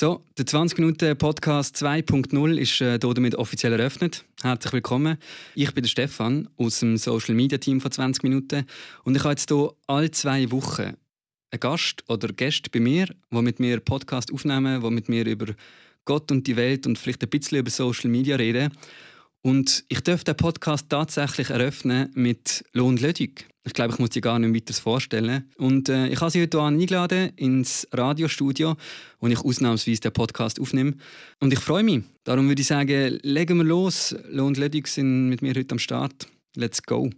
So, der 20-Minuten-Podcast 2.0 ist äh, damit offiziell eröffnet. Herzlich willkommen. Ich bin der Stefan aus dem Social-Media-Team von 20 Minuten und ich habe jetzt hier alle zwei Wochen einen Gast oder Gäste bei mir, die mit mir Podcast aufnehmen, die mit mir über Gott und die Welt und vielleicht ein bisschen über Social Media reden. Und ich darf den Podcast tatsächlich eröffnen mit Lohn Lödig. Ich glaube, ich muss sie gar nicht weiter vorstellen. Und äh, ich habe sie heute eingeladen ins Radiostudio, wo ich ausnahmsweise den Podcast aufnehme. Und ich freue mich. Darum würde ich sagen, legen wir los. Lohn Lödig sind mit mir heute am Start. Let's go.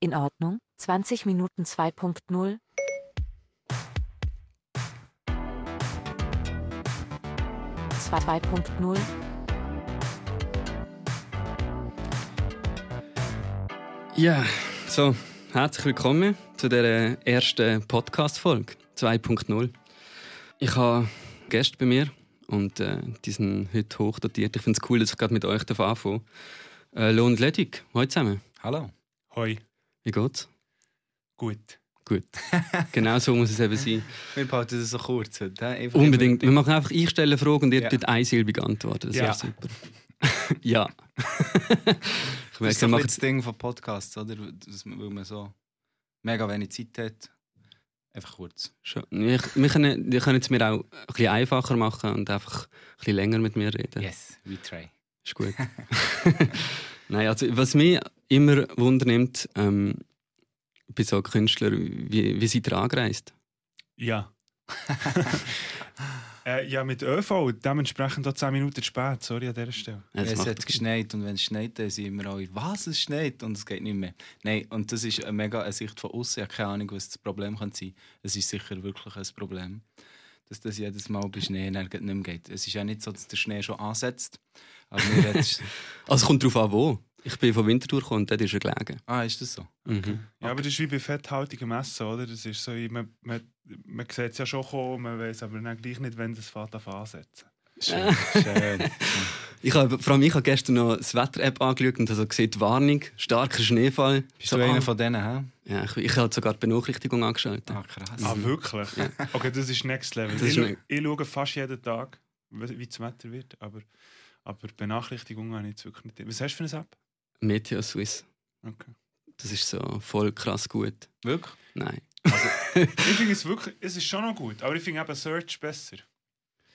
In Ordnung. 20 Minuten 2.0. Zwei- 2.0. Ja, so, herzlich willkommen zu der ersten Podcast-Folge 2.0. Ich habe Gäste bei mir und äh, die sind heute hochdotiert. Ich finde es cool, dass ich gerade mit euch anfangen darf. Äh, Lohn Ledig, hallo zusammen. Hallo. Hoi, Wie geht's? gut. Gut. genau so muss es eben sein. Wir behalten das so kurz. heute, Unbedingt. Wir machen einfach einstellen Fragen und ihr Ja. tut einsilbig antworten. Das Ja. wäre super. ja. ich Das merke, ist ein das Ding von Podcasts, oder? Das, weil man so mega wenig Zeit hat. Einfach kurz. schon. Wir, wir, können, wir können es mir auch ein bisschen einfacher machen und einfach ein bisschen länger mit mir reden. Yes, we try. Ist gut. Nein, also was mich immer wundernimmt, ähm, bei so Künstlern, wie, wie seid ihr angereist? Ja. Äh, ja, mit ÖV, dementsprechend auch 10 Minuten spät, sorry an dieser Stelle. Ja, es hat geschneit und wenn es schneit, dann sind wir alle, was, es schneit und es geht nicht mehr. Nein, und das ist eine mega eine Sicht von außen. Ich habe keine Ahnung, was das Problem kann sein Es ist sicher wirklich ein Problem, dass das jedes Mal bei Schnee nicht mehr geht. Es ist ja nicht so, dass der Schnee schon ansetzt. Also es kommt darauf an, wo. Ich bin von Winterthur gekommen und dort ist er gelegen. ah, ist das so? Mhm. Ja, aber das ist wie bei fetthaltigem Essen, oder? Das ist so, man, man, man sieht es ja schon kommen, man weiß aber dann gleich nicht, wenn das Fahrt ansetzen. Schön. Schön. Ich habe, vor allem ich habe gestern noch das Wetter-App angeschaut und also gesehen, Warnung, starker Schneefall. Bist So, du ah, einer von denen, hä? Ja, ich, ich habe sogar die Benachrichtigung angeschaltet. Ah, krass. Ah, wirklich? Okay, das ist Next Level. Das ich, ne- ich schaue fast jeden Tag, wie wie das Wetter wird, aber, aber Benachrichtigungen habe ich jetzt wirklich nicht. Was hast du für eine App? Meteo Swiss. Okay. Das ist so voll krass gut. Wirklich? Nein. Ich finde es wirklich, es ist schon noch gut, aber ich finde eben Search besser.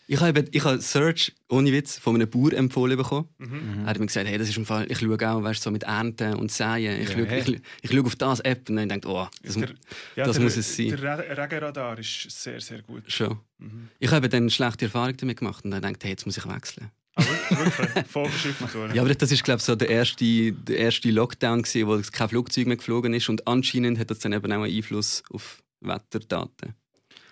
Ich habe, ich habe Search, ohne Witz, von einem Bauer empfohlen bekommen. Mhm. Er hat mir gesagt, hey, das ist im Fall, ich schaue auch, weißt, so mit Ernten und Säen. Ich, Ja, schaue, hey. ich, ich schaue auf das App und dann denke oh, das Der- ja, das der, muss es sein. Der Re- Regenradar ist sehr, sehr gut. schon. Mhm. Ich habe dann eine schlechte Erfahrung damit gemacht und dann dachte hey, jetzt muss ich wechseln. Aber wirklich, voll verschifft worden. Ja, aber das ist, glaube ich, so der erste, der erste Lockdown, gewesen, wo kein Flugzeug mehr geflogen ist und anscheinend hat das dann eben auch einen Einfluss auf Wetterdaten.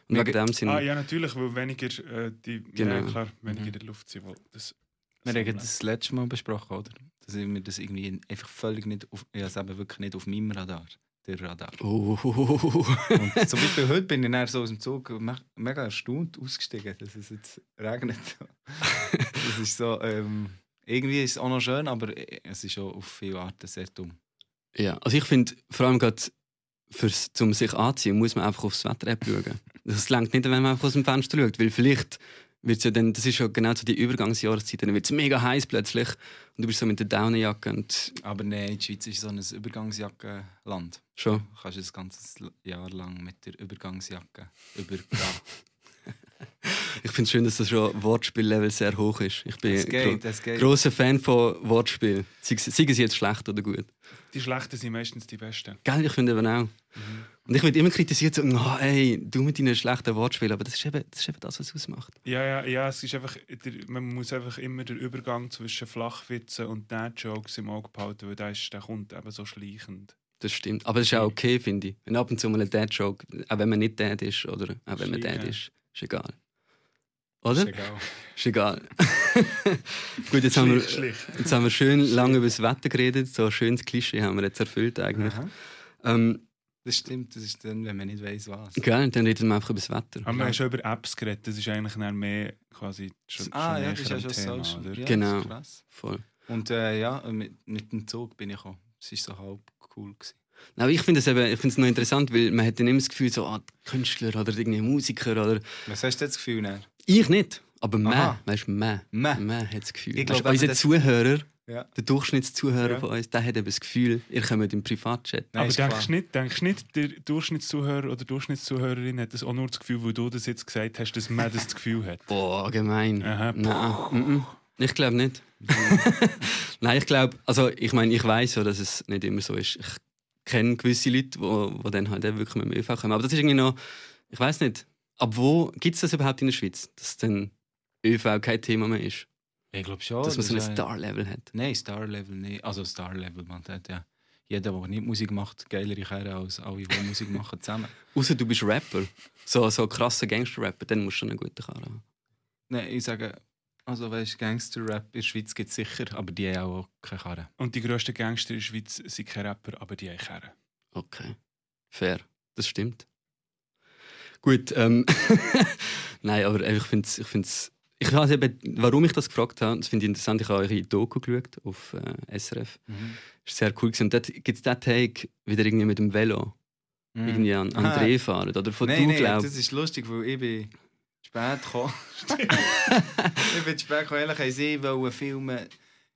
Und wegen dem sind ah, ja, natürlich, weil weniger, äh, die, ja, Genau. klar, weniger in der Luft sind. weil Das, Wir so haben das letzte Mal besprochen, oder? Dass ich mir das irgendwie einfach völlig nicht auf, ja, eben wirklich nicht auf meinem Radar, der Radar. Oh, Und zum Beispiel heute bin ich dann so aus dem Zug me mega erstaunt ausgestiegen, dass es jetzt regnet. das ist so, ähm, irgendwie ist es auch noch schön, aber es ist auch auf viele Arten sehr dumm. ja, also ich finde, vor allem gerade fürs, zum sich anziehen, muss man einfach aufs Wetter-App schauen. Das langt nicht, wenn man einfach aus dem Fenster schaut, weil vielleicht wird ja dann, das ist ja genau so die Übergangsjahreszeit, dann wird es mega heiß plötzlich und du bist so mit der Daunenjacke und Aber nein, die Schweiz ist so ein Übergangsjackenland. schon. Du kannst ein ganzes Jahr lang mit der Übergangsjacke übergehen. Ich finde es schön, dass das schon Wortspiel-Level sehr hoch ist. Ich bin Es gro geht, es geht. grosser Fan von Wortspielen. Sei es sei es jetzt schlecht oder gut. Die Schlechten sind meistens die Besten. Geil, ich finde eben auch. Und ich werde immer kritisiert, so, oh, ey, du mit deinen schlechten Wortspielen, aber das ist eben das, ist eben das was es ausmacht. Ja, ja, ja, es ist einfach, der, man muss einfach immer den Übergang zwischen Flachwitzen und Dad-Jokes im Auge behalten, weil der, ist, der kommt eben so schleichend. Das stimmt. Aber das ist auch okay, finde ich. Wenn ab und zu mal ein Dad-Joke, auch wenn man nicht Dad ist oder auch wenn man Dad ist, ist egal. Oder? Ist egal. Ist egal. Gut, jetzt haben, wir, Schlicht, schlicht. jetzt haben wir schön lange über das Wetter geredet. So ein schönes Klischee haben wir jetzt erfüllt eigentlich. Ähm, Das stimmt, das ist dann, wenn man nicht weiß was. Geil, dann reden wir einfach über das Wetter. Aber wir haben schon über Apps geredet, das ist eigentlich mehr quasi schon, Ah schon ja, das ist ja schon Thema, Social. Ja, Genau. Voll. Und äh, ja, mit, mit dem Zug bin ich auch. Es war so halb cool. Gewesen. Aber ich finde es eben, ich finde es noch interessant, weil man hat dann immer das Gefühl, so, ah, Künstler oder irgendwie Musiker oder... Was hast du jetzt das Gefühl? Dann? Ich nicht. Aber mehr, weißt du, mehr. Meh. Mehr hat das Gefühl. Ich Weißt, glaub, unser das- Zuhörer, Ja. der Durchschnittszuhörer Ja. von uns, der hat eben das Gefühl, ihr kommt im Privatchat. Nein, Aber denkst du nicht, denkst du nicht, der Durchschnittszuhörer oder Durchschnittszuhörerin hat das auch nur das Gefühl, weil du das jetzt gesagt hast, dass man das Gefühl hat? Boah, gemein. Aha. Nein, mm, mm. ich glaube nicht. Nein, ich glaube, also ich meine, ich weiß ja, dass es nicht immer so ist. Ich kenne gewisse Leute, die, die dann halt wirklich mit dem ÖV kommen. Aber das ist irgendwie noch, ich weiß nicht, ab wo gibt es das überhaupt in der Schweiz, dass dann ÖV kein Thema mehr ist? Ich glaube schon. dass man so ein Star-Level hat. Nein, Star-Level nicht. Also Star-Level, man hat ja. Jeder, der nicht Musik macht, geilere Karre als alle, die Musik machen zusammen. Außer du bist Rapper, so, so krasser Gangster-Rapper, dann musst du schon eine gute Karre haben. Nein, ich sage, also weißt Gangster-Rap in der Schweiz gibt es sicher, aber die haben auch keine Karre. Und die grössten Gangster in der Schweiz sind keine Rapper, aber die haben Kerren. Okay, fair, das stimmt. Gut, ähm, nein, aber ich finde es, ich find's, ich weiß eben, warum ich das gefragt habe, das finde ich interessant, ich habe eure Doku geschaut auf äh, SRF, das ist sehr cool gewesen. und dort gibt es den Take wieder irgendwie mit dem Velo, irgendwie an, an Ah. Dreh fahren, oder von Nein, du nein, glaubst. das ist lustig, weil ich bin spät gekommen. ich bin spät gekommen, ehrlich, haben sie wollen filmen,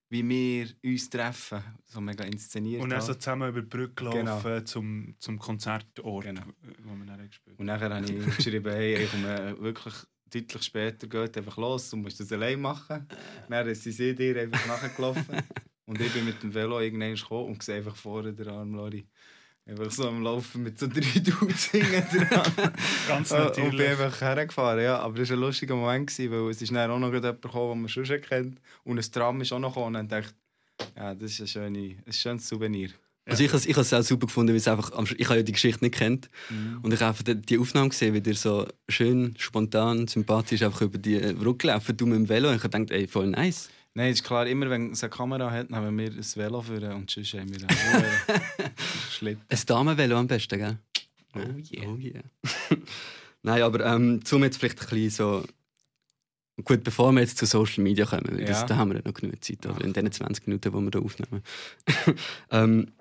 wie wir uns treffen. So mega inszeniert. Und dann so zusammen über die Brücke laufen zum, zum Konzertort, Genau. wo wir dann gespielt haben. Und nachher habe ich geschrieben, hey, ich komme wirklich deutlich später, geht einfach los, du musst das allein machen. Dann sind sie dir einfach nachgelaufen. Und ich bin mit dem Velo irgendwann gekommen und sehe einfach vorne den Arm Lori. Einfach so am Laufen mit so drei Dudes hinten dran. Ganz Äh, Und natürlich. bin einfach hergefahren, ja. Aber das war ein lustiger Moment, gewesen, weil es ist dann auch noch jemand gekommen, den man schon schon kennt. Und ein Tram ist auch noch gekommen. Und dachte ich, ja, das ist ein, schöne, ein schönes Souvenir. Also ich, has- ich habe es auch super gefunden, weil es einfach, ich habe ja die Geschichte nicht kennt und ich habe einfach die- Aufnahme gesehen, wie der so schön, spontan, sympathisch einfach über die äh, Brücke laufen, du mit dem Velo. Und ich habe gedacht, ey, voll nice. Nein, ist klar, immer wenn es eine Kamera hat, nehmen wir ein Velo für und sonst haben wir einen Schlitten. Ein Damenvelo am besten, gell? Oh yeah. Oh yeah. Nein, aber ähm, zum jetzt vielleicht ein bisschen so. Gut, bevor wir jetzt zu Social Media kommen, weil das, Ja. da haben wir ja noch genug Zeit, oder? in den 20 Minuten, die wir hier aufnehmen. ähm,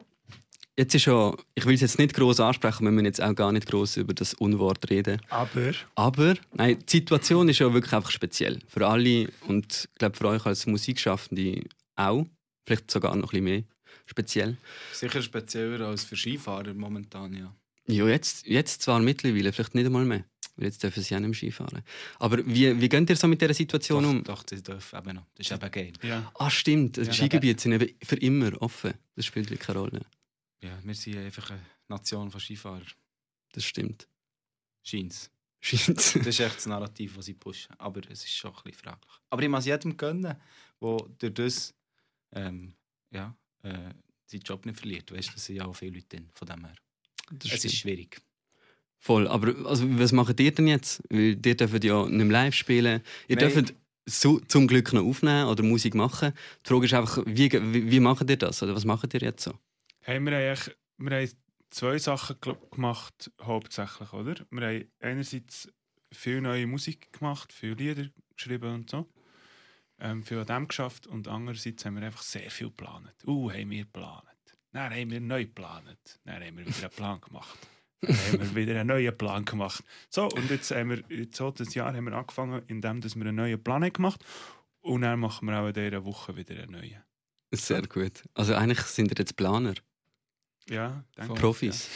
jetzt ist ja, ich will es jetzt nicht groß ansprechen, wir müssen jetzt auch gar nicht groß über das Unwort reden. Aber Aber nein, die Situation ist ja wirklich einfach speziell. Für alle und ich glaube für euch als Musikschaffende auch. Vielleicht sogar noch ein bisschen mehr speziell. Sicher spezieller als für Skifahrer momentan, ja. Ja, jetzt, jetzt zwar mittlerweile, vielleicht nicht einmal mehr. Weil jetzt dürfen sie ja nicht mehr Skifahren. Aber wie, wie geht ihr so mit dieser Situation Doch, um? doch, das darf eben noch. Das ist eben geil. ja, Ah, stimmt. Die Ja. Skigebiete sind eben für immer offen. Das spielt wirklich keine Rolle. Ja, wir sind einfach eine Nation von Skifahrern. Das stimmt. Scheint's. Scheint's. Das ist echt das Narrativ, das sie pushen. Aber es ist schon ein bisschen fraglich. Aber ich muss jedem gönnen, der durch das ähm, ja, äh, seinen Job nicht verliert. Weißt du, das sind ja auch viele Leute drin, von dem her. Das es stimmt. ist schwierig. Voll. Aber also, was macht ihr denn jetzt? Weil ihr dürft ja nicht mehr live spielen. Ihr Nein. dürft so, zum Glück noch aufnehmen oder Musik machen. Die Frage ist einfach, wie, wie, wie macht ihr das? Oder was macht ihr jetzt so? Haben wir, eigentlich, wir haben zwei Sachen glaub, gemacht, hauptsächlich, oder? Wir haben einerseits viel neue Musik gemacht, viele Lieder geschrieben und so. Ähm, viel an dem geschafft und andererseits haben wir einfach sehr viel geplant. Uh, haben wir geplant. Dann haben wir neu geplant. Dann haben wir wieder einen Plan gemacht. Dann haben wir wieder einen neuen Plan gemacht. So, und jetzt haben wir, jetzt so das Jahr haben wir angefangen, indem dass wir einen neuen Plan haben gemacht und dann machen wir auch in dieser Woche wieder einen neuen. Sehr gut. Also eigentlich sind ihr jetzt Planer, Ja, danke. Profis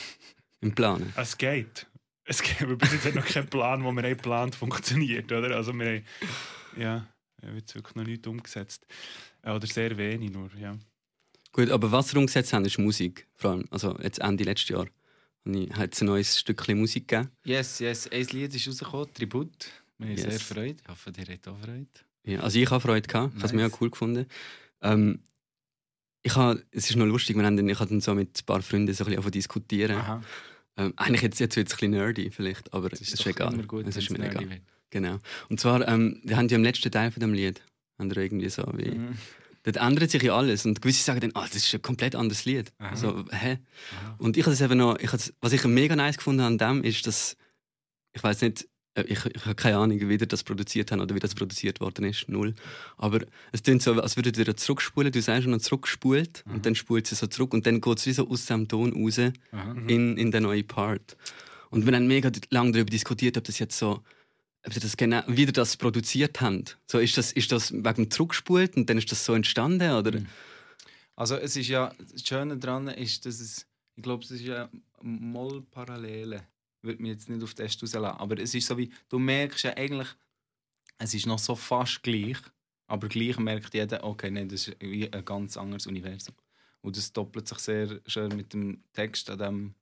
im Planen. Es geht. Es geht. Aber bis jetzt hat noch kein Plan, den wir haben geplant funktioniert, oder? Also wir haben, ja, wir haben jetzt wirklich noch nichts umgesetzt. Äh, Oder sehr wenig nur, ja. Gut, aber was ihr umgesetzt habt, ist Musik. Vor allem, also jetzt Ende letztes Jahr. Hat es ein neues Stückchen Musik gegeben. Yes, yes. Ein Lied ist rausgekommen, Tribut. Wir haben Yes. sehr Freude. Ich hoffe, ihr habt auch Freude. Ja, also ich habe Freude gehabt. Ich habe es Nice. mega cool gefunden. Ähm, ich habe, es ist noch lustig, wir haben dann, ich habe dann so mit ein paar Freunden so ein bisschen diskutieren. Aha. Ähm, eigentlich jetzt, jetzt wird es ein bisschen nerdy vielleicht, aber es ist, ist egal. gut, es ist mir egal. wird. Genau. Und zwar, ähm, wir haben ja im letzten Teil von dem Lied, haben wir irgendwie so wie, Mhm. dort ändert sich ja alles und gewisse sagen dann, ah, das ist ein komplett anderes Lied. Aha. So, hä? Aha. Und ich habe es eben noch, ich was ich mega nice gefunden an dem ist, dass ich weiß nicht, ich, ich habe keine Ahnung, wie ihr das produziert habt oder wie das produziert worden ist, null. Aber es klingt so, als würdet ihr zurückspulen. Du sagst schon zurückgespult und dann spult sie so zurück und dann geht es wie so aus dem Ton raus Aha. in, in den neuen Part. Und wir haben mega lange darüber diskutiert, ob das jetzt so ob ihr das genau, wie ihr das produziert habt. So, ist, das, ist das wegen dem Zurückgespult und dann ist das so entstanden? Oder? Mhm. Also es ist ja, das Schöne daran ist, dass es, ich glaube, es ist ja mal Parallele. Ich würde mich jetzt nicht auf den Test rauslassen, aber es ist so wie, du merkst ja eigentlich, es ist noch so fast gleich, aber gleich merkt jeder, okay, nein, das ist wie ein ganz anderes Universum. Und das doppelt sich sehr schön mit dem Text an dem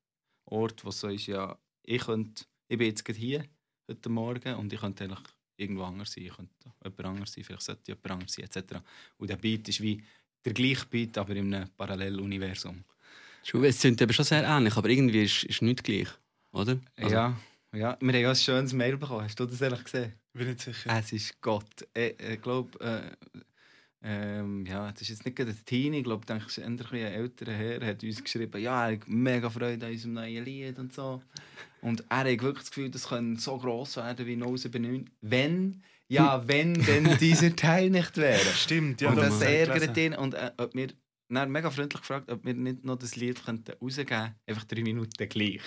Ort, wo so ist, ja, ich könnte, ich bin jetzt gerade hier, heute Morgen, und ich könnte eigentlich irgendwo anders sein, ich könnte jemand anders sein, vielleicht sollte jemand anders sein, etc. Und der Beat ist wie der gleiche Beat, aber in einem Paralleluniversum. Schon, Es sind eben schon sehr ähnlich, aber irgendwie ist es nicht gleich, oder? Also, ja, ja, wir haben ja ein schönes Mail bekommen, hast du das ehrlich gesehen? Bin nicht sicher. Es ist Gott. Ich, ich glaube, äh, ähm, ja, das ist jetzt nicht gerade ein Teenie, ich glaube, denke, ein älterer Herr hat uns geschrieben, ja, er hat mega Freude an unserem neuen Lied und so. Und er hat wirklich das Gefühl, das könnte so gross werden wie 079. Wenn, ja, wenn denn dieser Teil nicht wäre. Stimmt, ja. und das ärgert ihn. Und äh, ob wir, dann mega freundlich gefragt, ob wir nicht noch das Lied könnten rausgeben könnten. Einfach drei Minuten gleich.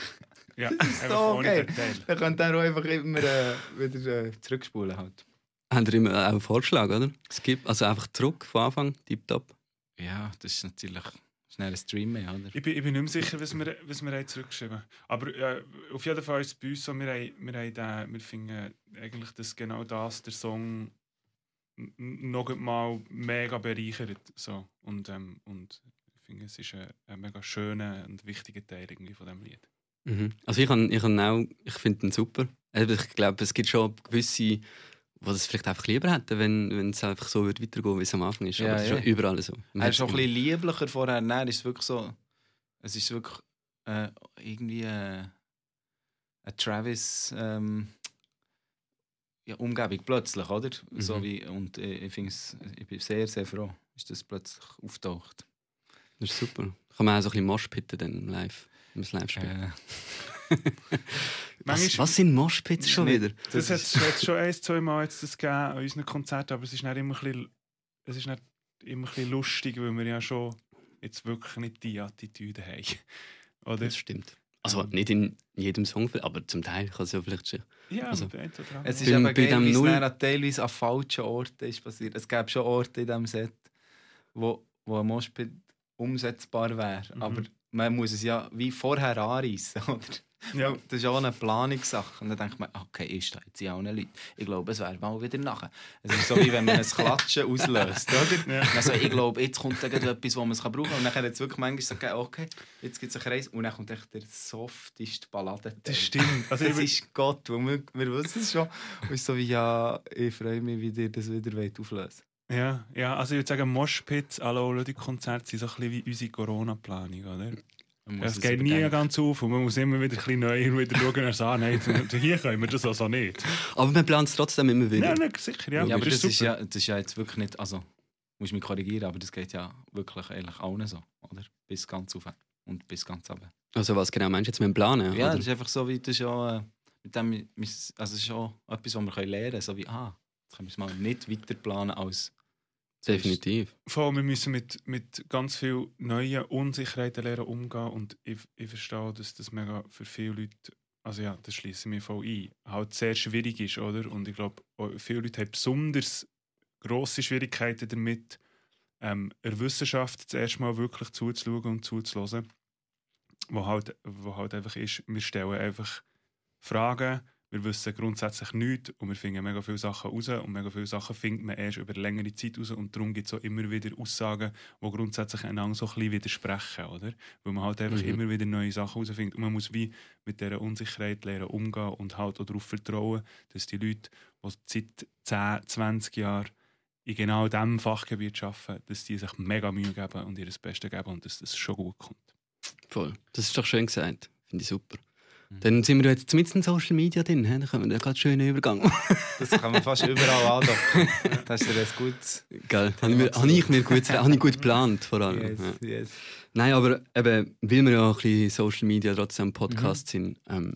Ja, ist einfach so geil. Dann könnt ihr auch einfach immer äh, wieder äh, zurückspulen. Halt. Habt ihr immer auch einen Vorschlag, oder? Skip, also einfach zurück von Anfang, tipptopp. Ja, das ist natürlich schnell ein Stream mehr, oder? Ich bin, ich bin nicht mehr sicher, was wir, was wir haben zurückgeschrieben haben. Aber äh, auf jeden Fall ist es bei uns so, wir, haben, wir, haben den, wir finden eigentlich, dass genau das der Song noch mal mega bereichert. So. Und, ähm, und ich finde, es ist ein, ein mega schöner und wichtiger Teil irgendwie von diesem Lied. Mhm. Also ich, kann, ich, kann auch, ich finde ihn super. Ich glaube, es gibt schon gewisse, die das vielleicht einfach lieber hätten, wenn, wenn es einfach so würde weitergehen wie es am Anfang ist. Aber Ja, es ist ja. schon überall so. Er ist schon ein bisschen lieblicher vorher. Nein, ist es wirklich so. Es ist wirklich äh, irgendwie äh, ein Travis ähm, ja, Umgebung plötzlich, oder? So Mhm. wie, und äh, ich, find's, ich bin sehr, sehr froh, dass das plötzlich auftaucht. Das ist super. Kann man auch so ein bisschen Moshpitten dann live, live spielt. Äh, was, was sind Moshpits schon wieder? Das, hat ist- es jetzt schon ein, zwei Mal jetzt das gegeben an unseren Konzerten, aber es ist nicht immer ein bisschen, es ist nicht immer ein bisschen lustig, weil wir ja schon jetzt wirklich nicht die Attitüde haben. Oder? Das stimmt. Also nicht in jedem Song, aber zum Teil kann es ja vielleicht schon. Ja, Also. Es ist Bei- eben bei geil, dem wie es Null- teilweise an falschen Orten ist passiert. Es gäbe schon Orte in diesem Set, wo, wo ein Moshpit umsetzbar wäre. Mhm. Aber man muss es ja wie vorher anreißen, oder? ja. Das ist auch eine Planungssache. Und dann denkt man, okay, ist da jetzt in allen Leuten. Ich glaube, es wäre mal wieder nachher. Es ist so, wie wenn man ein Klatschen auslöst, oder? Ja. Also, ich glaube, jetzt kommt etwas, wo man es brauchen kann. Und dann hat es wirklich manchmal so, gegeben, okay, jetzt gibt es einen Kreis. Und dann kommt echt der softeste Ballade. Das stimmt. Also, Das ist Gott, weil wir, wir wissen es schon. Und so wie, ja, ich freue mich, wie ihr das wieder auflösen ja, ja, also ich würde sagen, Moshpits, alle Olympic-Konzerte sind so ein bisschen wie unsere Corona-Planung, oder? Muss es es geht nie ganz auf und man muss immer wieder ein bisschen neu wieder schauen und sagen, nein, hier können wir das also nicht. Aber man plant es trotzdem immer wieder. Nein, nein, sicher, ja. Ja, aber das ist, super. ja, das ist ja jetzt wirklich nicht, also, musst mich korrigieren, aber das geht ja wirklich eigentlich allen so, oder? Bis ganz auf und bis ganz runter. Also was genau meinst du jetzt mit dem Planen? Ja, oder? das ist einfach so, wie das ist ja, äh, mit dem, also ist schon etwas, was wir lernen können, so wie, ah, können wir es mal nicht weiter planen als Definitiv. Vor allem, wir müssen mit, mit ganz vielen neuen Unsicherheiten lernen umgehen und ich, ich verstehe, dass das mega für viele Leute, also ja, das schließe ich mir voll ein, halt sehr schwierig ist, oder? Und ich glaube, viele Leute haben besonders grosse Schwierigkeiten damit, ähm, der Wissenschaft zuerst mal wirklich zuzuschauen und zuzuhören, wo halt, wo halt einfach ist, wir stellen einfach Fragen, wir wissen grundsätzlich nichts und wir finden mega viele Sachen raus und mega viele Sachen findet man erst über längere Zeit raus und darum gibt es auch immer wieder Aussagen, die grundsätzlich einander so ein bisschen widersprechen, oder? Weil man halt einfach Mhm. immer wieder neue Sachen herausfindet und man muss wie mit dieser Unsicherheit lernen umgehen und halt auch darauf vertrauen, dass die Leute, die seit 10, 20 Jahren in genau diesem Fachgebiet arbeiten, dass die sich mega Mühe geben und ihr Bestes geben und dass das schon gut kommt. Voll. Das ist doch schön gesagt. Finde ich super. Mhm. Dann sind wir jetzt mit in Social Media drin. Dann können wir da gerade schön Übergang. Das kann man fast überall andocken. Das ist ja ein gutes. Geil. Habe ich, mir- habe ich mir gut, habe ich gut geplant vor allem. Yes, Ja. yes. Nein, aber eben, weil wir ja auch ein bisschen Social Media trotzdem Podcast sind, ähm,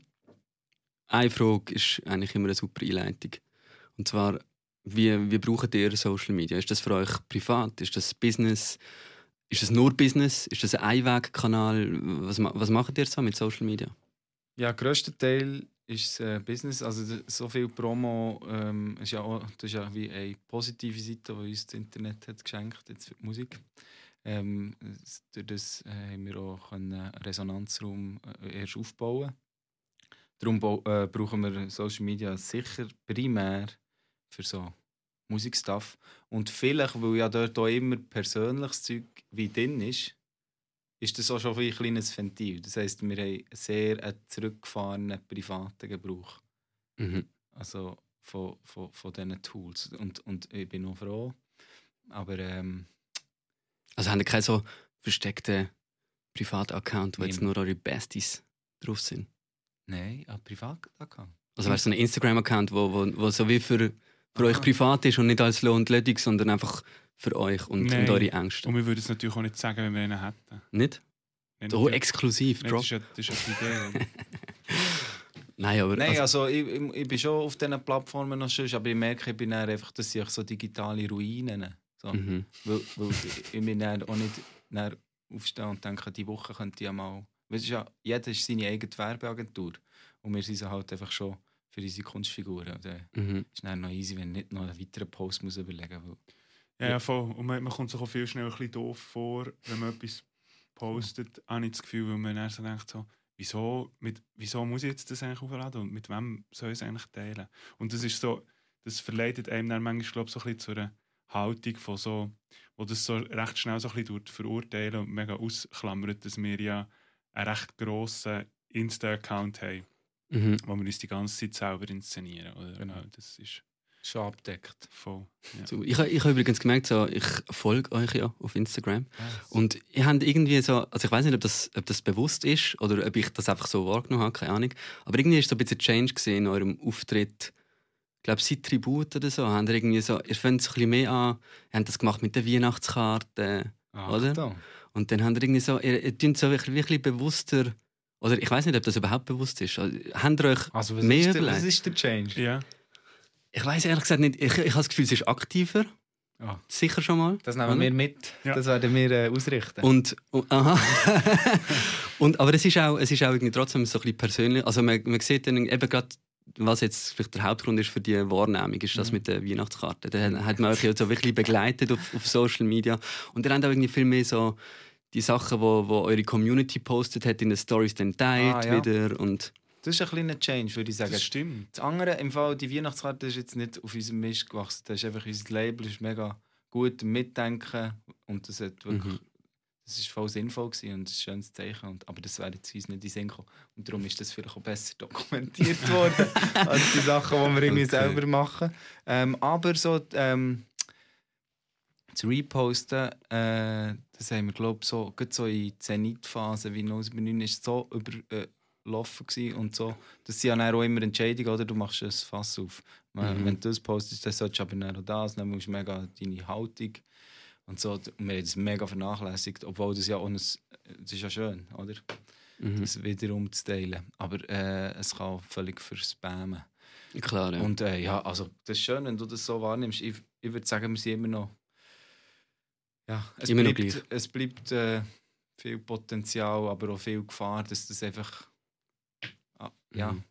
eine Frage ist eigentlich immer eine super Einleitung. Und zwar, wie, wie braucht ihr Social Media? Ist das für euch privat? Ist das Business? Ist das nur Business? Ist das ein Einwegkanal? Was, was macht ihr so mit Social Media? Ja, grösste Teil ist äh, Business. Also so viel Promo ähm, ist ja auch, das ist ja wie eine positive Seite, die uns das Internet hat geschenkt jetzt für die Musik. Ähm, durch das äh, haben wir auch einen Resonanzraum äh, erst aufbauen. Darum äh, brauchen wir Social Media sicher primär für so Musikstuff. Und vielleicht, weil ja dort auch immer persönliches Zeug wie drin ist, ist das auch schon ein kleines Ventil. Das heisst, wir haben sehr einen zurückgefahrenen privaten Gebrauch. Mhm. Also von, von, von diesen Tools. Und, und ich bin auch froh. Aber ähm, Also habt ihr keinen so versteckten Privat-Account, wo jetzt nur eure Besties drauf sind? nein, ein Privataccount. Also wärst du so ein Instagram-Account, wo, wo, wo so wie für, für euch Aha. privat ist und nicht als Lohn und Ledig, sondern einfach für euch und, Nein. und eure Ängste. Und wir würden es natürlich auch nicht sagen, wenn wir einen hätten. Nicht? Nein, So natürlich- exklusiv, Nein, Drop. das, ist ja, das ist ja die Idee. Nein, aber Nein, also, also, ich, ich, ich bin schon auf diesen Plattformen noch schön, aber ich merke, ich bin dann einfach, dass sie so digitale Ruinen. So. mhm. Weil, weil ich- ich bin dann auch nicht dann aufstehen und denke, diese Woche könnte ich ja mal. Weil es ist ja, jeder ist seine eigene Werbeagentur. Und wir sind halt einfach schon für unsere Kunstfiguren. Dann Mhm. ist dann noch easy, wenn ich nicht noch einen weiteren Post muss überlegen muss. Ja, ja, voll. Und man, man kommt sich auch viel schneller ein bisschen doof vor, wenn man etwas postet, habe ich das Gefühl, weil man dann so denkt, so, wieso, mit, wieso muss ich jetzt das eigentlich aufladen und mit wem soll ich es eigentlich teilen? Und das ist so, das verleitet einem dann manchmal, glaube ich, so ein bisschen zu einer Haltung von so, wo das so recht schnell so ein bisschen verurteilen und mega ausklammert, dass wir ja einen recht grossen Insta-Account haben, Mhm. wo wir uns die ganze Zeit selber inszenieren. Oder? Genau. Das ist Schon abdeckt. voll. Ja. So, ich habe ich hab übrigens gemerkt, so, ich folge euch ja auf Instagram. Und ihr habt irgendwie so, also ich weiß nicht, ob das, ob das bewusst ist oder ob ich das einfach so wahrgenommen habe, keine Ahnung. Aber irgendwie ist so ein bisschen Change gesehen in eurem Auftritt. Ich glaube, seit Tribut oder so, ihr irgendwie so, ihr fängt es ein bisschen mehr an, ihr habt das gemacht mit den Weihnachtskarten. Oder? Achtung. Und dann habt ihr irgendwie so, ihr, ihr tut so wirklich, bewusster, oder ich weiß nicht, ob das überhaupt bewusst ist. Also, habt ihr euch Also, was, mehr ist der, was ist der Change? Ja. Ich weiß ehrlich gesagt nicht. Ich, ich habe das Gefühl, es ist aktiver. Ja. Sicher schon mal. Das nehmen oder? wir mit. Ja. Das werden wir äh, ausrichten. Und, und aha. und, aber es ist auch, es ist auch irgendwie trotzdem so ein bisschen persönlich. Also man, man sieht dann eben gerade, was jetzt vielleicht der Hauptgrund ist für die Wahrnehmung, ist das Mhm. mit der Weihnachtskarte. Da hat- man euch ja so wirklich begleitet auf, auf Social Media. Und ihr habt auch irgendwie viel mehr so die Sachen, wo, wo eure Community postet hat, in den Stories dann teilt Ah, ja. wieder. Und das ist ein kleiner Change, würde ich sagen. Das stimmt. Das andere, im Fall, die Weihnachtskarte ist jetzt nicht auf unserem Mist gewachsen. Das ist einfach unser Label, ist mega gut Mitdenken und das hat wirklich, Mhm. das ist voll sinnvoll gewesen und ein schönes Zeichen. Und, aber das wäre jetzt uns nicht in den Sinn gekommen. Und darum ist das vielleicht auch besser dokumentiert worden als die Sachen, die wir irgendwie Okay. selber machen. Ähm, aber so ähm, zu reposten, äh, das haben wir glaube so, gerade so in Zenitphase wie 079 ist so überlaufen gewesen und so. Das sind ja auch immer Entscheidungen, oder? Du machst ein Fass auf. Mhm. Wenn du das postest, dann solltest du aber dann auch das, dann musst du mega deine Haltung und so. Und wir haben das mega vernachlässigt, obwohl das ja auch ein, das ist ja schön, oder? mhm. Das wiederum zu teilen. Aber äh, es kann völlig verspammen. klar, ja. Und äh, ja, also das ist schön, wenn du das so wahrnimmst. Ich, ich würde sagen, wir sind immer noch. Ja, es Immer bleibt, es bleibt äh, viel Potenzial, aber auch viel Gefahr, dass das einfach. Ah, ja. Mhm.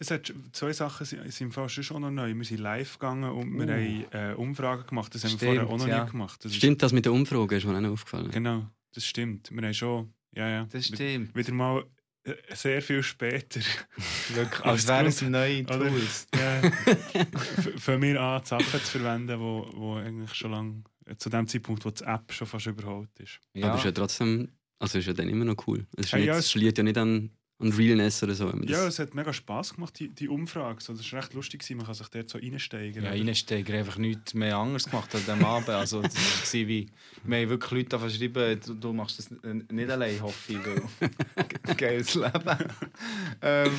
Es hat zwei Sachen sind, sind fast schon noch neu. Wir sind live gegangen und wir Uh. haben äh, Umfragen gemacht. Das haben wir Stimmt, vorher auch noch ja. nie gemacht. Das ist- Stimmt das mit der Umfrage? Ist mir auch noch aufgefallen. Genau, das stimmt. Wir haben schon, ja, ja. Das stimmt. Wieder mal äh, sehr viel später. Wirklich, Als wären es neue oder? Tools. ja, f- für mir an, Sachen zu verwenden, wo, wo eigentlich schon lange, zu dem Zeitpunkt, wo die App schon fast überholt ist. Aber ist ja trotzdem, also ist ja dann immer noch cool. Es, ist Hey, nicht, ja, es es- ja nicht an, an Realness oder so. Ja, es hat mega Spass gemacht, die, die Umfrage. So, das war recht lustig, gewesen. man kann sich dort so reinsteigen. Ja, oder? Reinsteiger einfach nichts mehr anderes gemacht an diesem Abend. Also, das war wie, wir haben wirklich Leute davon geschrieben, du, du machst das nicht allein, hoffe ich. Geiles Leben. ähm,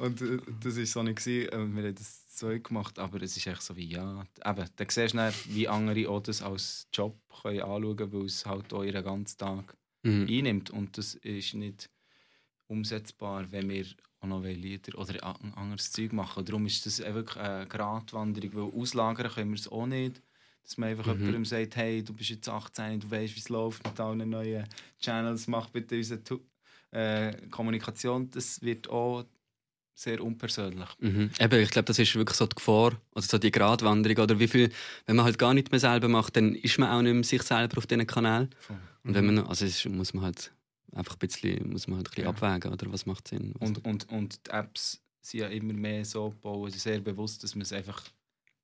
und äh, das war so nicht. Gewesen. Äh, Wir haben das so gemacht, aber es ist echt so wie, ja, eben, dann siehst du dann, wie andere auch das als Job können anschauen können, weil es halt auch ihren ganzen Tag mhm. einnimmt. Und das ist nicht umsetzbar, wenn wir auch noch Lieder oder an- anderes Zeug machen. Darum ist das auch wirklich eine Gratwanderung, weil auslagern können wir es auch nicht. Dass man einfach Mhm. jemandem sagt, hey, du bist jetzt 18, du weißt, wie es läuft mit allen neuen Channels, mach bitte unsere äh, Kommunikation. Das wird auch sehr unpersönlich. Mhm. Eben, ich glaube, das ist wirklich so die Gefahr, also so die Gratwanderung. Oder wie viel, wenn man halt gar nichts mehr selber macht, dann ist man auch nicht mehr sich selber auf diesen Kanal. Voll. Und wenn man, also ist, muss man halt einfach ein bisschen, muss man halt ein bisschen Ja. abwägen, oder was macht Sinn. Was Und, und, und die Apps sind ja immer mehr so gebaut, sehr bewusst, dass man es einfach,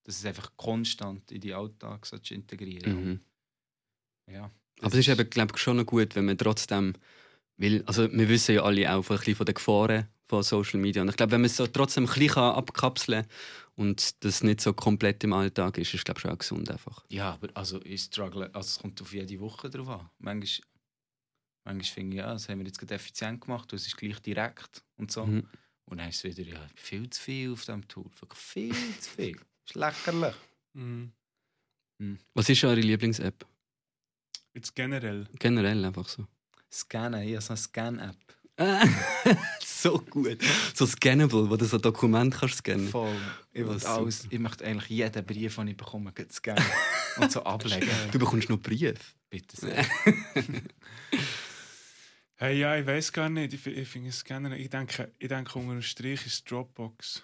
dass es einfach konstant in die Alltag integrieren mhm. Ja. Aber es ist eben, glaube ich, schon gut, wenn man trotzdem will. Also wir wissen ja alle auch ein bisschen von den Gefahren von Social Media. Und ich glaube, wenn man es so trotzdem ein bisschen kann abkapseln und das nicht so komplett im Alltag ist, ist glaube ich schon auch gesund einfach. Ja, aber also ich struggle, also es kommt auf jede Woche drauf an. Manchmal, manchmal finde ich, ja, das haben wir jetzt gerade effizient gemacht, und es ist gleich direkt und so. Mhm. Und dann ist es wieder, ja, viel zu viel auf diesem Tool. Viel zu viel. ist lächerlich. Mhm. Was ist eure Lieblings-App? Jetzt generell. Generell einfach so. Scannen, ich habe so eine Scan-App. so gut. So scannable, wo du so Dokument kannst scannen. Voll. Ich, will Was alles, ich möchte eigentlich jeden Brief, den ich bekomme, scannen und so ablegen. Du bekommst noch Brief. Bitte sehr. Hey, ja, ich weiß gar nicht. Ich, ich finde es gerne. Ich denke, ich denke, unter dem Strich ist Dropbox.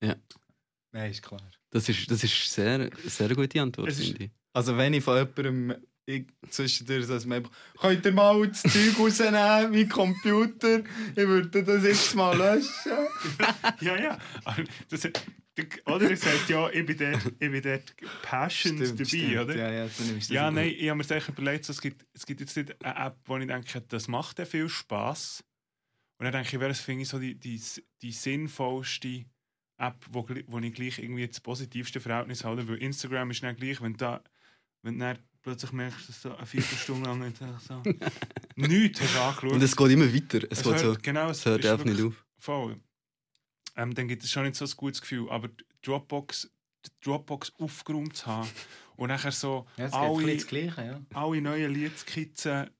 Nein, ist klar. Das ist, das ist sehr, sehr gute Antwort, ist- finde ich. Also wenn ich von jemandem ich, zwischendurch ein Mail könnt ihr mal das Zeug rausnehmen, mein Computer, ich würde das jetzt mal löschen. ja, ja. Das, oder es heißt ja, ich bin dort, ich bin dort passionate Stimmt, dabei, stimmt. oder? Ja, ja, dann Ja, in- nein, ich habe mir sicher überlegt, so, es, gibt, es gibt jetzt nicht eine App, wo ich denke, das macht ja viel Spass. Und dann denke ich, welches finde ich so die, die, die sinnvollste App, wo, wo ich gleich irgendwie das positivste Verhältnis habe. Weil Instagram ist nicht gleich, wenn du da, wenn du dann plötzlich merkst, dass du eine Viertelstunde lang nicht so nichts hast angeschaut. Und es geht immer weiter. Es, Es geht so, hört, genau, es hört ist einfach nicht auf. Voll. Ähm, dann gibt es schon nicht so ein gutes Gefühl. Aber die Dropbox, die Dropbox aufgeräumt zu haben und nachher so Ja, alle, Gleiche, ja. alle neuen Liedskizzen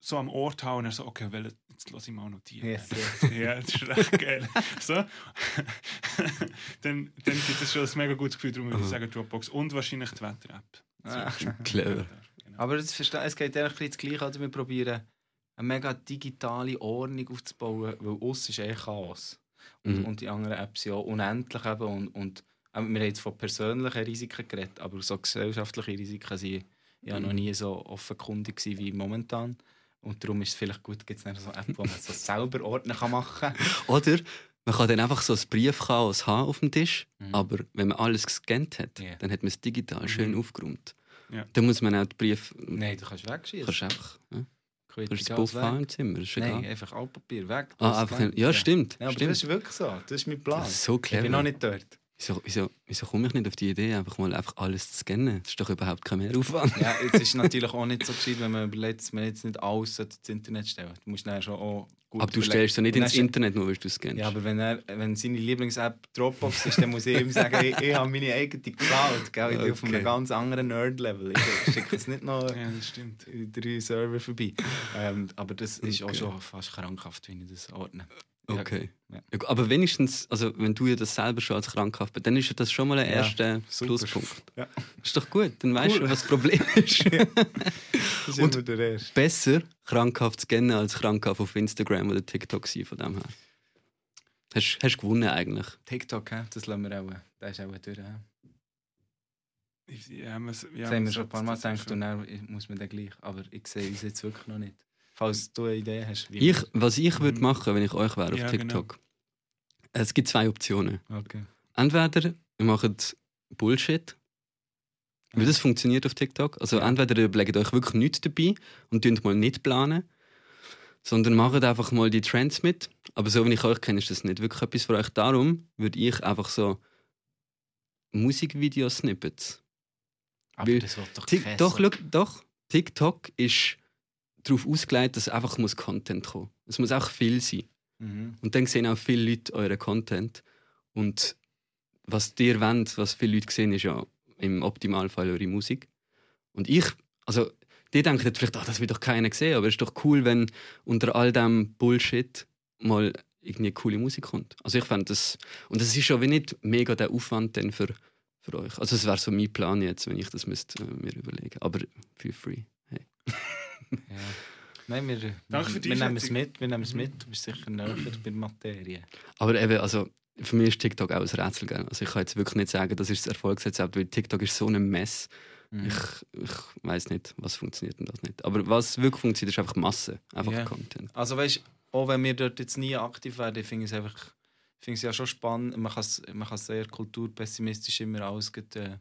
so am Ort haben und dann so, okay, welche, jetzt lasse ich mal notieren. Yes, Ja, das ist recht geil. so. dann, dann gibt es schon ein mega gutes Gefühl, darum würde ich Aha. sagen Dropbox und wahrscheinlich die Wetter-App. Ah. Clever. Genau. Aber das verste- es geht eigentlich ein bisschen das Gleiche. Oder? Wir probieren eine mega digitale Ordnung aufzubauen, weil uns ist eh Chaos. Und, Mhm. und die anderen Apps ja unendlich. Eben. Und, und wir haben jetzt von persönlichen Risiken geredet, aber so gesellschaftliche Risiken sind ja noch Mhm. nie so offenkundig wie momentan. Und darum ist es vielleicht gut, gibt es so eine App, wo man so selber Ordner kann machen. Oder man kann dann einfach so ein Briefchaos haben auf dem Tisch, Mhm. aber wenn man alles gescannt hat, Ja. dann hat man es digital schön Mhm. aufgeräumt. Ja. Dann muss man auch die Briefe... Nein, du kannst wegschießen. Kannst einfach... Ja, Kannst das alles Buff haben weg. im Zimmer, das ist Nein, egal. einfach Altpapier weg. Ah, einfach... Ja, stimmt. Ja, aber stimmt. das ist wirklich so. Das ist mein Plan. Das ist so ich clever. bin noch nicht dort. Wieso, wieso, wieso komme ich nicht auf die Idee, einfach mal einfach alles zu scannen? Das ist doch überhaupt kein Mehraufwand. Ja, jetzt ist es natürlich auch nicht so gescheit, wenn man überlegt, dass man jetzt nicht alles ins Internet stellen Du musst dann schon auch gut aber du stellst es nicht ins Internet, nur weil du scannst. Ja, aber wenn, er, wenn seine Lieblings-App Dropbox ist, dann muss ich ihm sagen, ich, ich habe meine eigene Cloud. Gell? Ich bin auf Okay. einem ganz anderen Nerd-Level. Ich schicke es nicht noch Ja, das stimmt. in drei Server vorbei. Ähm, aber das ist auch Okay. schon fast krankhaft, wenn ich das ordne. Ja, Okay. Ja. Ja, Aber wenigstens, also wenn du ja das selber schon als krankhaft bist, dann ist ja das schon mal ein Ja, erster super. Pluspunkt. Ja. Ist doch gut, dann weißt Cool. du, was das Problem ist. Das ist Und- immer der Erste. Besser krankhaft zu kennen als krankhaft auf Instagram oder TikTok sein, von dem her. Hast du gewonnen eigentlich. TikTok, hä? das lassen wir auch. Der ist auch durch. hä? Ja, man, ja, Das haben wir schon ein paar Mal gedacht und dann muss man dann gleich. Aber ich sehe uns jetzt wirklich noch nicht. Falls du eine Idee hast. Wie Ich, was ich würde Mhm. machen, wenn ich euch wäre auf Ja, TikTok. Es gibt zwei Optionen. Okay. Entweder ihr macht Bullshit. Weil das funktioniert auf TikTok. Also entweder ihr legt euch wirklich nichts dabei und tut mal nicht planen, sondern macht einfach mal die Trends mit. Aber so wie ich euch kenne, ist das nicht wirklich etwas für euch. Darum würde ich einfach so Musikvideo-Snippets. Aber Weil das wird doch Tik doch, schau, doch, TikTok ist darauf ausgelegt, dass einfach muss Content kommen. Es muss auch viel sein. Mhm. Und dann sehen auch viele Leute euren Content. Und was dir wollt, was viele Leute sehen, ist ja im Optimalfall eure Musik. Und ich, also, die denken jetzt vielleicht, ah, das will doch keiner sehen, aber es ist doch cool, wenn unter all dem Bullshit mal irgendwie coole Musik kommt. Also ich fände das, und das ist schon wie nicht mega der Aufwand dann für, für euch. Also es wäre so mein Plan jetzt, wenn ich das müsste, äh, mir überlegen. Aber feel free. Hey. Ja. Nein, wir, Danke für die wir nehmen es mit, wir nehmen es mit. Du bist sicher näher bei der Materie. Aber eben, also für mich ist TikTok auch ein Rätsel. Gell? Also ich kann jetzt wirklich nicht sagen, das ist das Erfolgsrezept, weil TikTok ist so ein Mess. Mhm. Ich, ich weiß nicht, was funktioniert und was nicht. Aber was wirklich funktioniert, ist einfach Masse, einfach Ja. Content. Also weißt, auch wenn wir dort jetzt nie aktiv werden, ich finde es einfach, finde es ja schon spannend. Man kann es man kann sehr kulturpessimistisch immer alles gleich, äh,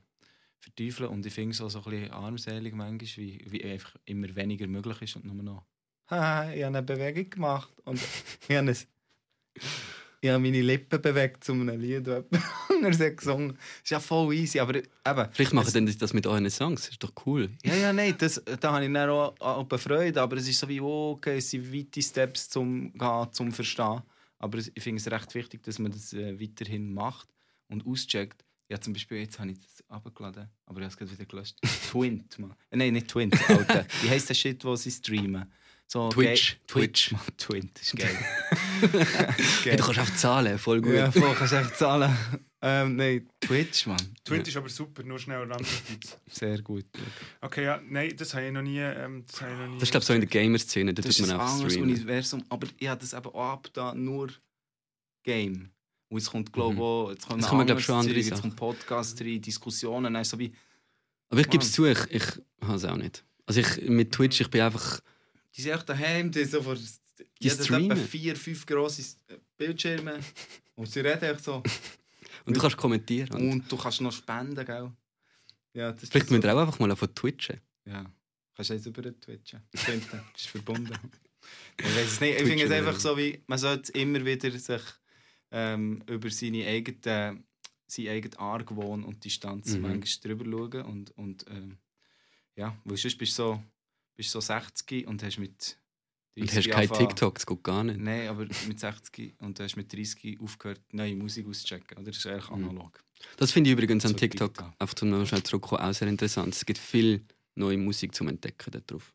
verteufeln und ich finde es auch so ein bisschen armselig manchmal, wie, wie einfach immer weniger möglich ist und nur noch «Haha, ich habe eine Bewegung gemacht und ich habe, ein, ich habe meine Lippen bewegt zu einem Lied, das jemand hat gesungen Das ist ja voll easy, aber eben, Vielleicht machen dann das mit euren Songs, das ist doch cool. ja, ja, nein, das, da habe ich dann auch, auch eine Freude, aber es ist so wie, oh, okay, es sind weite Steps zum Gehen, zum Verstehen. Aber ich finde es recht wichtig, dass man das äh, weiterhin macht und auscheckt. Ja, zum Beispiel, jetzt habe ich das abgeladen, aber ich habe es gerade wieder gelöscht. Twint, man. Äh, Nein, nicht Twint, Alter. Wie heisst der Shit, wo sie streamen? So, Twitch. Twitch, man. Twint, ist geil. Hey, du kannst auch zahlen, voll gut. Ja, voll, kannst echt zahlen. ähm, nein, Twitch, man. Twint ist aber super, nur schnell Randnotiz. Sehr gut. Okay, ja, nein, das habe ich noch nie. Ähm, das habe ich noch nie Das ist glaube ich so in der Gamer-Szene, da Das tut ist man ein auch anderes streamen. Universum, aber ich habe das eben auch ab da nur Game. Und jetzt kommt, glaube ich, Mhm. auch, jetzt kommen Jetzt kommen, glaub ich, anderes schon andere Zeug, Jetzt kommt Podcast rein, Diskussionen, also wie, Aber ich gebe es Mann. zu, ich, ich habe es auch nicht. Also ich, mit Twitch, ich bin einfach... die sind echt daheim, die so vor, Die hat etwa streamen. vier, fünf grosse Bildschirme und sie reden echt so. Und du kannst kommentieren. Und Und du kannst noch spenden, gell? Ja, das ist vielleicht so. müsst ihr auch einfach mal von twitchen. Ja, kannst du jetzt über Twitchen. Finden, bist verbunden. Ich weiß es nicht. Ich finde es einfach so, wie man sollte immer wieder sich ähm, über seine eigene, seinen eigenen Argwohn und Distanz Mhm. manchmal drüber schauen. Und, und ähm, ja, weil sonst bist du so, bist du so 60 und hast mit 30 Und hast kein TikTok, das geht gar nicht. Nein, aber mit 60 und du hast mit 30 aufgehört, neue Musik auszuchecken. Oder? Das ist eigentlich Mhm. analog. Das finde ich übrigens an So TikTok, einfach zum schnell zurückkommen, auch sehr interessant. Es gibt viel neue Musik zum Entdecken da drauf.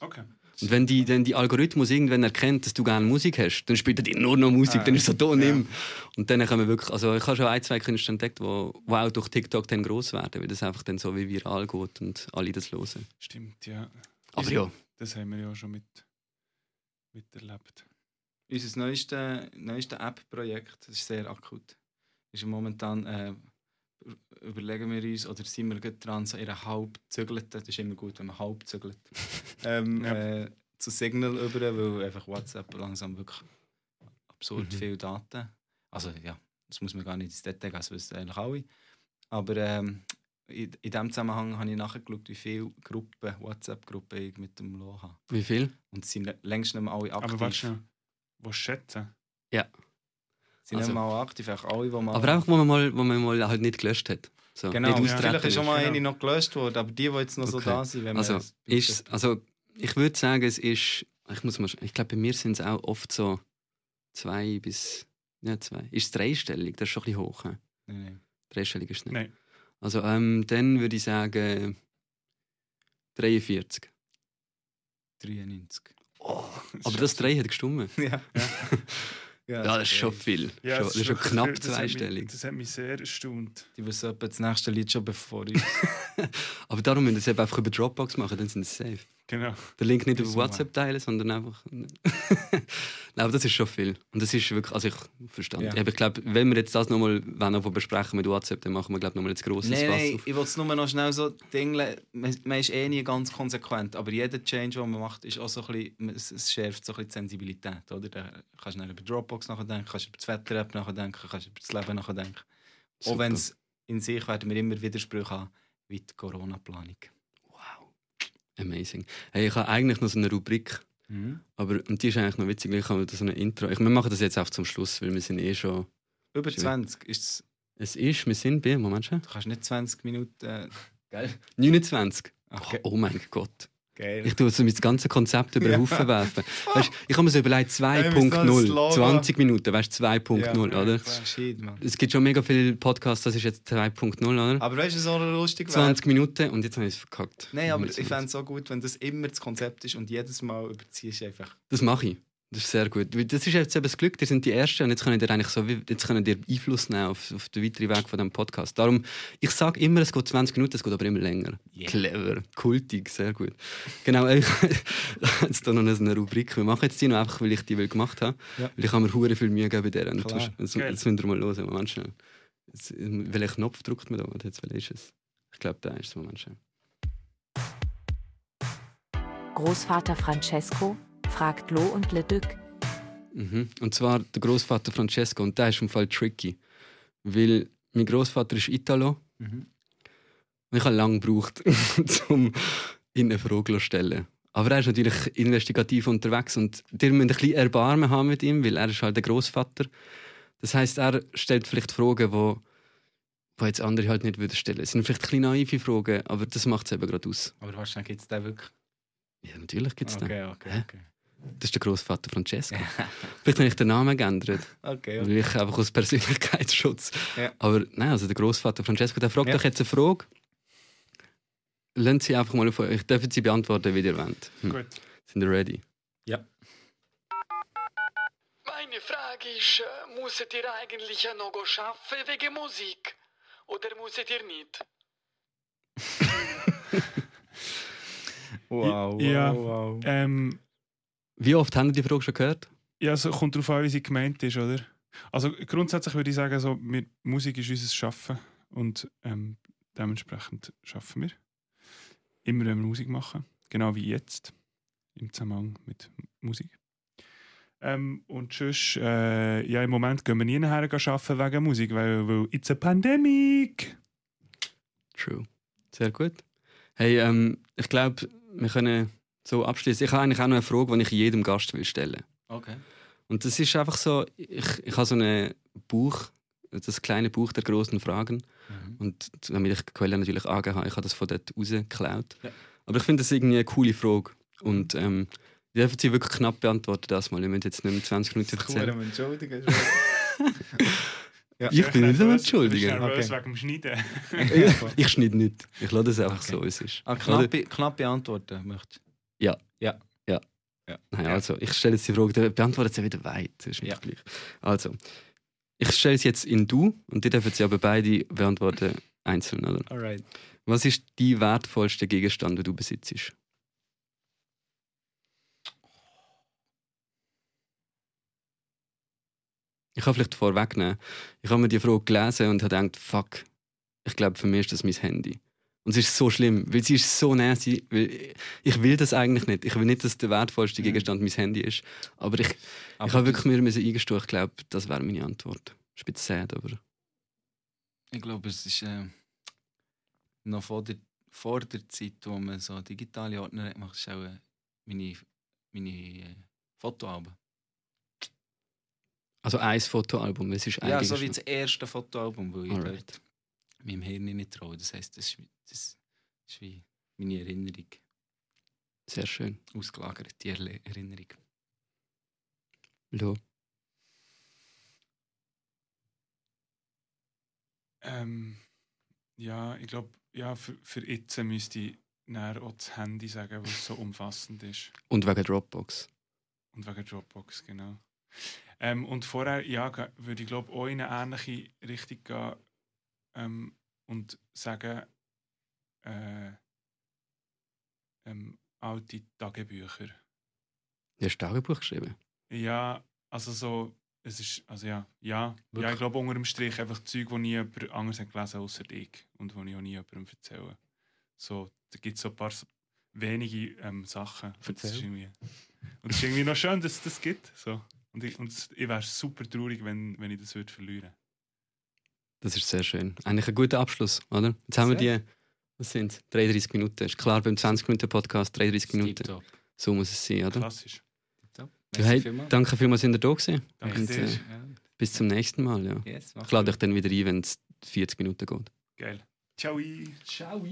Okay. Und wenn die, dann die Algorithmus irgendwann erkennt, dass du gerne Musik hast, dann spielt er dir nur noch Musik, Ah, dann ist so da ja. nimm. Und dann können wir wirklich, also ich habe schon ein, zwei Künstler entdeckt, die wo, wo auch durch TikTok dann gross werden, weil das einfach dann so wie viral geht und alle das hören. Stimmt, ja. Aber ja, Das haben wir ja schon mit, miterlebt. Unser neuestes neueste App-Projekt, das ist sehr akut, ist momentan, äh, überlegen wir uns, oder sind wir gerade dran, so ihre halb zügelten, das ist immer gut, wenn man halb zügelt, ähm, Ja. äh, zu Signal über, weil einfach WhatsApp langsam wirklich absurd Mhm. viele Daten, also ja, das muss man gar nicht ins Detail gehen, das wissen eigentlich alle, aber ähm, in, in diesem Zusammenhang habe ich nachgeschaut, wie viele Gruppen, WhatsApp-Gruppen ich mit dem Lo habe. wie viel? Und es sind längst nicht mehr alle aktiv. Aber warte. Was schätzen? sind Also- nicht mal aktiv, einfach alle, die mal... Aber einfach, wo man mal, wo man mal halt nicht gelöscht hat. So, Genau, nicht ja. vielleicht ist schon mal Genau. eine noch gelöscht worden, aber die, die jetzt noch so Okay. da sind, wenn man Also, es ist, also ich würde sagen, es ist, ich muss mal, ich glaube, bei mir sind es auch oft so zwei bis, ja zwei, ist es dreistellig, das ist schon ein bisschen hoch. Nein, nein. Dreistellig ist es nicht. Nein. Also ähm, dann würde ich sagen 43. 93. Aber das 3 hat gestummt. ja. Ja, das ist schon viel. Ja, schon, das ist schon knapp viel. Das hat mich- zweistellig. Das hat mich sehr erstaunt. Die wissen etwa das nächste Lied schon bevor ich... Aber darum müssen wir es eben einfach über Dropbox machen, dann sind sie safe. Genau. Den Link nicht über. WhatsApp teilen, sondern einfach. Nein, aber das ist schon viel. Und das ist wirklich, also ich verstand. Ja. Ich glaube, wenn wir jetzt das nochmal noch besprechen mit WhatsApp, dann machen wir glaube nochmal ein grosses Nein, Fass nein, auf. ich will es nur noch schnell so dingeln. Man, man ist eh nie ganz konsequent, aber jeder Change, den man macht, ist auch so ein bisschen, es, schärft so ein bisschen die Sensibilität. Oder? Da kannst du über Dropbox nachdenken, kannst über das Wetter-App nachdenken, kannst über das Leben nachdenken. Auch Super. wenn es in sich werden wir immer Widersprüche haben, wie die Corona-Planung. Amazing. Hey, ich habe eigentlich noch so eine Rubrik, aber und die ist eigentlich noch witzig. Ich habe so ein Intro. Ich, wir machen das jetzt auch zum Schluss, weil wir sind eh schon. Über Schön. 20 ist es, Es ist, wir sind bei, Moment schon. du kannst nicht 20 Minuten... Äh, Geil. 29. ach, Oh, oh mein Gott. Geil. Ich tue so mein ganzes Konzept über den Ja. Haufen werfen. Weißt, ich habe mir so überlegt, Hey, wir müssen noch ein 2.0, Slogan. 20 Minuten, weißt du, 2.0, oder? klar, shit. Es gibt schon mega viele Podcasts, das ist jetzt 2.0, oder? Aber weißt du, so lustig wäre? 20 Minuten und jetzt habe ich es verkackt. Nein, aber ich fände es so gut, wenn das immer das Konzept ist und jedes Mal überziehst du einfach. Das mache ich. Das ist sehr gut. Das ist jetzt eben das Glück, ihr sind die Ersten und jetzt können ihr eigentlich so, jetzt können ihr Einfluss nehmen auf, auf den weiteren Weg von diesem Podcast. Darum, ich sage immer, es geht 20 Minuten, es geht aber immer länger. Yeah. Clever, kultig, sehr gut. Genau, ich jetzt hier noch eine Rubrik. Wir machen jetzt die noch einfach, weil ich die will gemacht habe. Ja. Weil ich habe mir hure viel Mühe gegeben bei der. Jetzt, jetzt, müssen wir mal hören, Moment schnell. Jetzt, welchen Knopf drückt man da? Warte, Jetzt, welcher ist es? Ich glaube, da ist es. Moment schnell. Großvater Francesco fragt Lo und Leduc. Mhm. Und zwar der Großvater Francesco und der ist im Fall tricky, weil mein Großvater ist Italo Mhm. und ich habe lange gebraucht, um ihn eine Frage zu stellen. Aber er ist natürlich investigativ unterwegs und ihr müsst ein bisschen Erbarmen haben mit ihm, weil er ist halt der Großvater. Das heißt, er stellt vielleicht Fragen, wo, wo jetzt andere halt nicht würden stellen. Es sind vielleicht ein bisschen naive Fragen, aber das macht es eben gerade aus. Aber wahrscheinlich gibt es den wirklich. Ja, natürlich gibt es den. Okay, okay, Hä? okay. Das ist der Großvater Francesco. vielleicht habe ich den Namen geändert. okay, Weil ich einfach aus Persönlichkeitsschutz. Ja. Aber nein, also der Großvater Francesco, der fragt Ja. doch jetzt eine Frage. Lassen Sie einfach mal auf euch. Dürfen Sie beantworten, wie ihr wollt. Hm. Gut. Sind ihr ready? Meine Frage ist, äh, musstet ihr eigentlich ja noch arbeiten wegen Musik? Oder musstet ihr nicht? Wow, wow, Ja. wow. Ähm, Wie oft haben Sie die Frage schon gehört? ja, es kommt darauf an, wie sie gemeint ist, oder? Also grundsätzlich würde ich sagen, so, mit Musik ist unser Schaffen und ähm, dementsprechend schaffen wir. Immer wenn wir Musik machen, genau wie jetzt, im Zusammenhang mit Musik. Ähm, und sonst, äh, ja, im Moment gehen wir nie nachher arbeiten wegen Musik, weil, weil it's a pandemic. True. Sehr gut. Hey, ähm, ich glaube, wir können so abschließen. Ich habe eigentlich auch noch eine Frage, die ich jedem Gast will stellen Okay. Und das ist einfach so, ich, ich habe so ein Buch, das kleine Buch der großen Fragen. Mhm. Und damit ich die Quelle natürlich angegeben habe, ich habe das von dort rausgeklaut. Ja. Aber ich finde das irgendwie eine coole Frage. Und ähm, ich dürfen Sie wirklich knapp beantworten, das mal. Ich möchte jetzt nicht mehr 20 Minuten erzählen. Entschuldigen. Ich bin nicht am Entschuldigen. nervös Okay. wegen dem Schneiden. Ich schneide nicht. Ich lasse das einfach Okay. so, wie es ist. Ah, Ich knappe, knappe Antworten möchtest Nein, also, ich stelle jetzt die Frage, beantwortet sie wieder weit. Das ist nicht Ja. gleich. Also, ich stelle es jetzt in du und die dürfen sie aber beide beantworten einzeln. Oder? Alright. Was ist die wertvollste Gegenstand, den du besitzt? Ich kann vielleicht vorwegnehmen. Ich habe mir die Frage gelesen und habe gedacht, fuck, ich glaube, für mich ist das mein Handy. Und es ist so schlimm, weil sie ist so nasty. Weil ich will das eigentlich nicht. Ich will nicht, dass der wertvollste. Gegenstand mein Handy ist. Aber ich, Aber ich habe das- wirklich mir eingestehen, ich glaube, das wäre meine Antwort. Ist ein bisschen sad, aber... Ich glaube, es ist äh, noch vor der, vor der Zeit, wo man so digitale Ordner hat gemacht, ist auch äh, meine, meine äh, Fotoalben. Also ein Fotoalbum, es ist ein Ja, so wie das erste Fotoalbum, weil ich Alright. dort meinem Hirn nicht traue. Das heisst, das ist, das ist wie meine Erinnerung, Sehr schön. ausgelagert, die Erle Erinnerung. Lo. Ähm, ja, ich glaube, ja, für, für jetzt müsste ich näher auch das Handy sagen, weil es so umfassend ist. Und wegen Dropbox. Und wegen Dropbox, genau. Ähm, und vorher, ja, würde ich glaube auch in eine ähnliche Richtung gehen ähm, und sagen, äh, ähm, alte Tagebücher. Du hast Tagebuch geschrieben. Ja, also so, es ist, also ja, ja, ja ich glaube unter dem Strich einfach Zeug, die nie jemand anderes hat gelesen außer ich und die ich auch nie jemandem erzähle. So, da gibt es so ein paar wenige ähm, Sachen. Erzähl. und es ist irgendwie noch schön, dass es das gibt. So. Und ich, und ich wäre super traurig, wenn, wenn ich das würde verlieren Das ist sehr schön. Eigentlich ein guter Abschluss, oder? Jetzt haben wir die, was sind es? 33 Minuten. Ist klar, beim 20-Minuten-Podcast 33 Minuten. So muss es sein, oder? Klassisch. Merci hey, vielmals. danke vielmals, dass ihr da gewesen. Danke Und, dir. äh, Ja. Bis zum nächsten Mal, ja. Yes, Ich lade euch dann wieder ein, wenn es 40 Minuten geht. Geil. Ciao. Ciao.